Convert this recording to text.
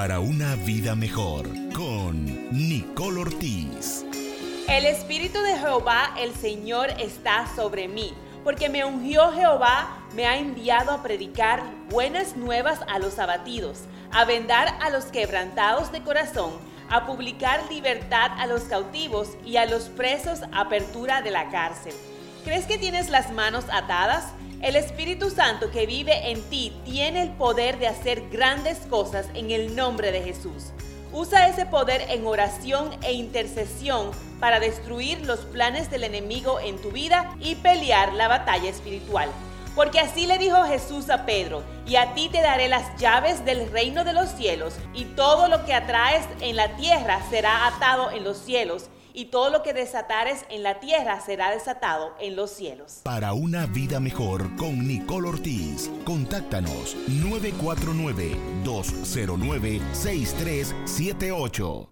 Para una vida mejor con Nicole Ortiz. El Espíritu de Jehová, el Señor, está sobre mí, porque me ungió Jehová, me ha enviado a predicar buenas nuevas a los abatidos, a vendar a los quebrantados de corazón, a publicar libertad a los cautivos y a los presos apertura de la cárcel. ¿Crees que tienes las manos atadas? El Espíritu Santo que vive en ti tiene el poder de hacer grandes cosas en el nombre de Jesús. Usa ese poder en oración e intercesión para destruir los planes del enemigo en tu vida y pelear la batalla espiritual. Porque así le dijo Jesús a Pedro, y a ti te daré las llaves del reino de los cielos, y todo lo que atraes en la tierra será atado en los cielos, y todo lo que desatares en la tierra será desatado en los cielos. Para una vida mejor con Nicole Ortiz, contáctanos 949 209 6378.